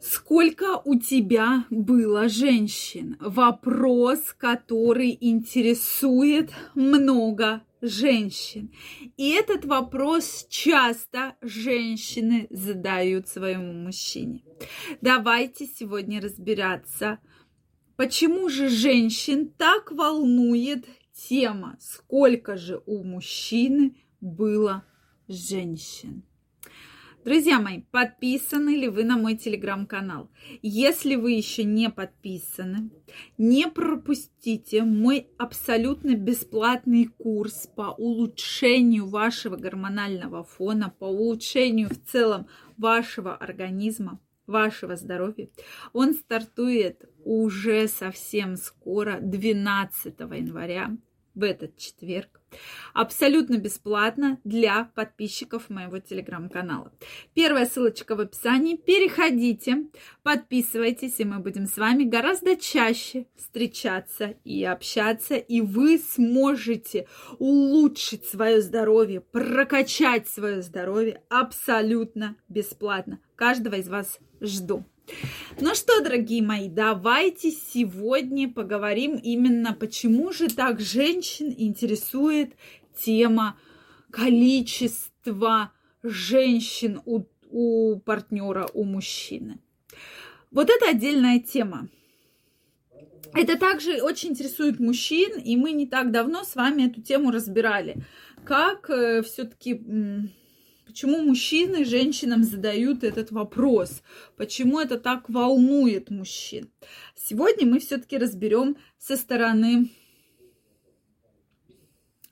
Сколько у тебя было женщин? Вопрос, который интересует много женщин. И этот вопрос часто женщины задают своему мужчине. Давайте сегодня разбираться, почему же женщин так волнует тема, сколько же у мужчины было женщин. Друзья мои, подписаны ли вы на мой телеграм-канал? Если вы еще не подписаны, не пропустите мой абсолютно бесплатный курс по улучшению вашего гормонального фона, по улучшению в целом вашего организма, вашего здоровья. Он стартует уже совсем скоро, 12 января в этот четверг. Абсолютно бесплатно для подписчиков моего телеграм-канала. Первая ссылочка в описании. Переходите, подписывайтесь, и мы будем с вами гораздо чаще встречаться и общаться, и вы сможете улучшить свое здоровье, прокачать свое здоровье абсолютно бесплатно. Каждого из вас жду. Ну что, дорогие мои, давайте сегодня поговорим именно, почему же так женщин интересует тема количества женщин у, у партнера, у мужчины. Вот это отдельная тема. Это также очень интересует мужчин, и мы не так давно с вами эту тему разбирали. Как э, все-таки Почему мужчины женщинам задают этот вопрос? Почему это так волнует мужчин? Сегодня мы все-таки разберем со стороны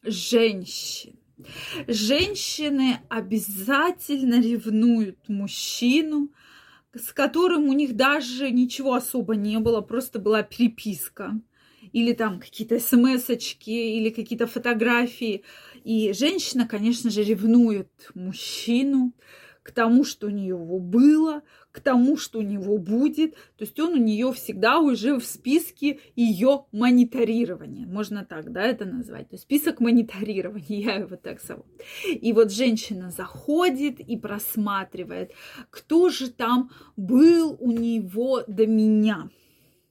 женщин. Женщины обязательно ревнуют мужчину, с которым у них даже ничего особо не было, просто была переписка или там какие-то смс-очки, или какие-то фотографии. И женщина, конечно же, ревнует мужчину к тому, что у нее было, к тому, что у него будет. То есть он у нее всегда уже в списке ее мониторирования. Можно так, да, это назвать. То есть список мониторирования, я его так зову. И вот женщина заходит и просматривает, кто же там был у него до меня.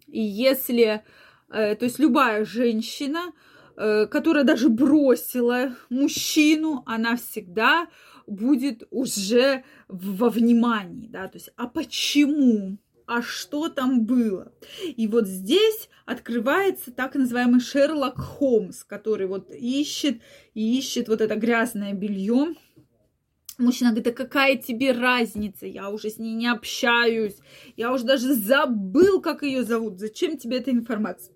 И если то есть любая женщина, э, которая даже бросила мужчину, она всегда будет уже во внимании, да, то есть, а почему? А что там было? И вот здесь открывается так называемый Шерлок Холмс, который вот ищет и ищет вот это грязное белье. Мужчина говорит, а какая тебе разница? Я уже с ней не общаюсь. Я уже даже забыл, как ее зовут. Зачем тебе эта информация?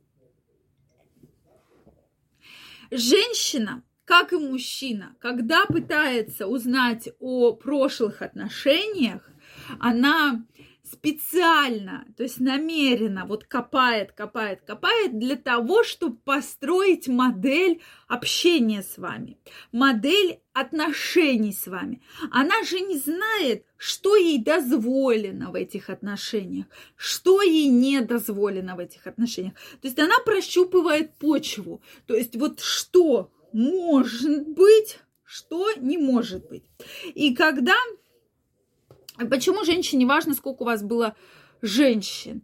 Женщина, как и мужчина, когда пытается узнать о прошлых отношениях, она специально, то есть намеренно вот копает, копает, копает для того, чтобы построить модель общения с вами, модель отношений с вами. Она же не знает, что ей дозволено в этих отношениях, что ей не дозволено в этих отношениях. То есть она прощупывает почву. То есть вот что может быть, что не может быть. И когда Почему женщине важно, сколько у вас было женщин?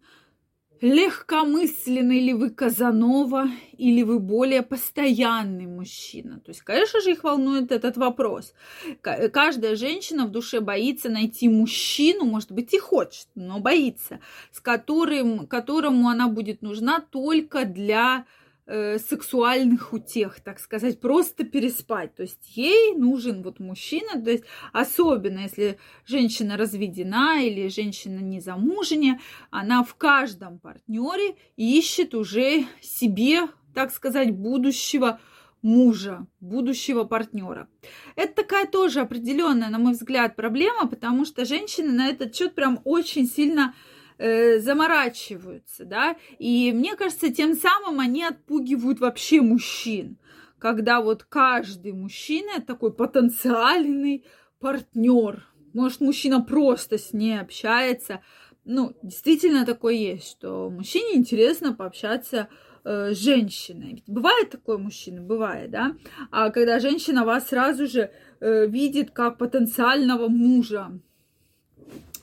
Легкомысленный ли вы Казанова или вы более постоянный мужчина? То есть, конечно же, их волнует этот вопрос. Каждая женщина в душе боится найти мужчину, может быть, и хочет, но боится, с которым, которому она будет нужна только для э, сексуальных утех, так сказать, просто переспать. То есть ей нужен вот мужчина, то есть особенно если женщина разведена или женщина незамужняя, она в каждом партнере ищет уже себе, так сказать, будущего мужа, будущего партнера. Это такая тоже определенная, на мой взгляд, проблема, потому что женщины на этот счет прям очень сильно заморачиваются, да, и мне кажется, тем самым они отпугивают вообще мужчин, когда вот каждый мужчина такой потенциальный партнер, может, мужчина просто с ней общается, ну, действительно такое есть, что мужчине интересно пообщаться э, с женщиной. Ведь бывает такое мужчина, бывает, да? А когда женщина вас сразу же э, видит как потенциального мужа, Э,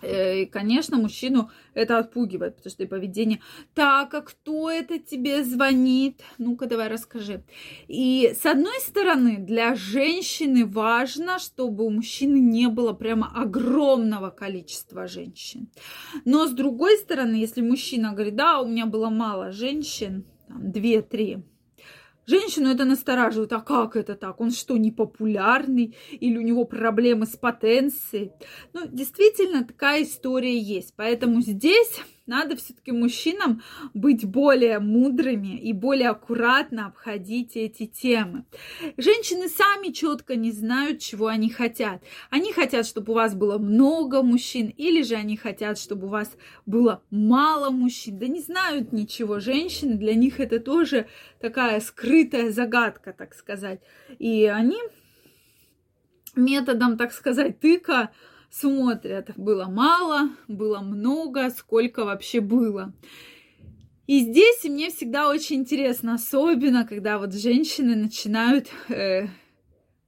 и, конечно, мужчину это отпугивает, потому что и поведение. Так, а кто это тебе звонит? Ну-ка, давай расскажи. И с одной стороны, для женщины важно, чтобы у мужчины не было прямо огромного количества женщин. Но с другой стороны, если мужчина говорит, да, у меня было мало женщин, там, две-три, Женщину это настораживает. А как это так? Он что, не популярный? Или у него проблемы с потенцией? Ну, действительно, такая история есть. Поэтому здесь надо все-таки мужчинам быть более мудрыми и более аккуратно обходить эти темы. Женщины сами четко не знают, чего они хотят. Они хотят, чтобы у вас было много мужчин, или же они хотят, чтобы у вас было мало мужчин. Да не знают ничего женщины, для них это тоже такая скрытая загадка, так сказать. И они методом, так сказать, тыка смотрят, было мало, было много, сколько вообще было. И здесь мне всегда очень интересно, особенно когда вот женщины начинают э,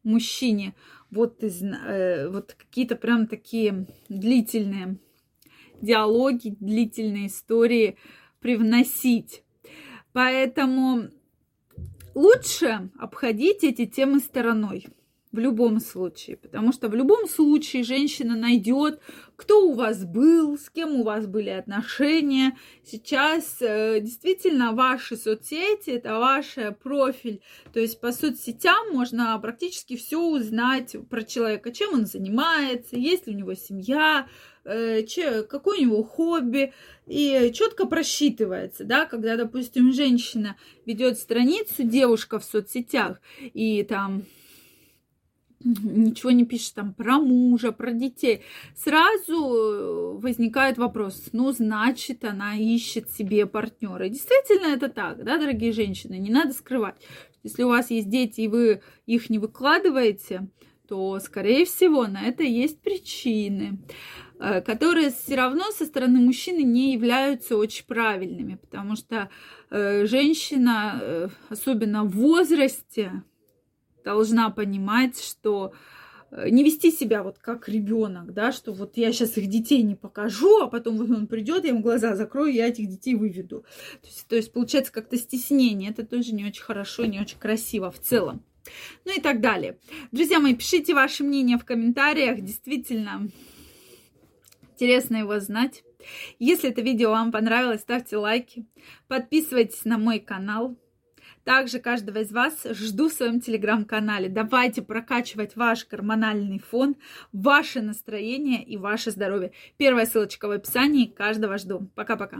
мужчине вот, э, вот какие-то прям такие длительные диалоги, длительные истории привносить. Поэтому лучше обходить эти темы стороной в любом случае, потому что в любом случае женщина найдет, кто у вас был, с кем у вас были отношения. Сейчас э, действительно ваши соцсети, это ваш профиль, то есть по соцсетям можно практически все узнать про человека, чем он занимается, есть ли у него семья, э, че, какое у него хобби, и четко просчитывается, да, когда, допустим, женщина ведет страницу, девушка в соцсетях, и там ничего не пишет там про мужа, про детей, сразу э, возникает вопрос, ну, значит, она ищет себе партнера. Действительно это так, да, дорогие женщины, не надо скрывать. Если у вас есть дети, и вы их не выкладываете, то, скорее всего, на это есть причины, э, которые все равно со стороны мужчины не являются очень правильными, потому что э, женщина, особенно в возрасте, должна понимать, что э, не вести себя вот как ребенок, да, что вот я сейчас их детей не покажу, а потом вот он придет, я ему глаза закрою, я этих детей выведу. То есть, то есть получается как-то стеснение. Это тоже не очень хорошо, не очень красиво в целом. Ну и так далее. Друзья мои, пишите ваше мнение в комментариях. Действительно интересно его знать. Если это видео вам понравилось, ставьте лайки, подписывайтесь на мой канал. Также каждого из вас жду в своем телеграм-канале. Давайте прокачивать ваш гормональный фон, ваше настроение и ваше здоровье. Первая ссылочка в описании. Каждого жду. Пока-пока.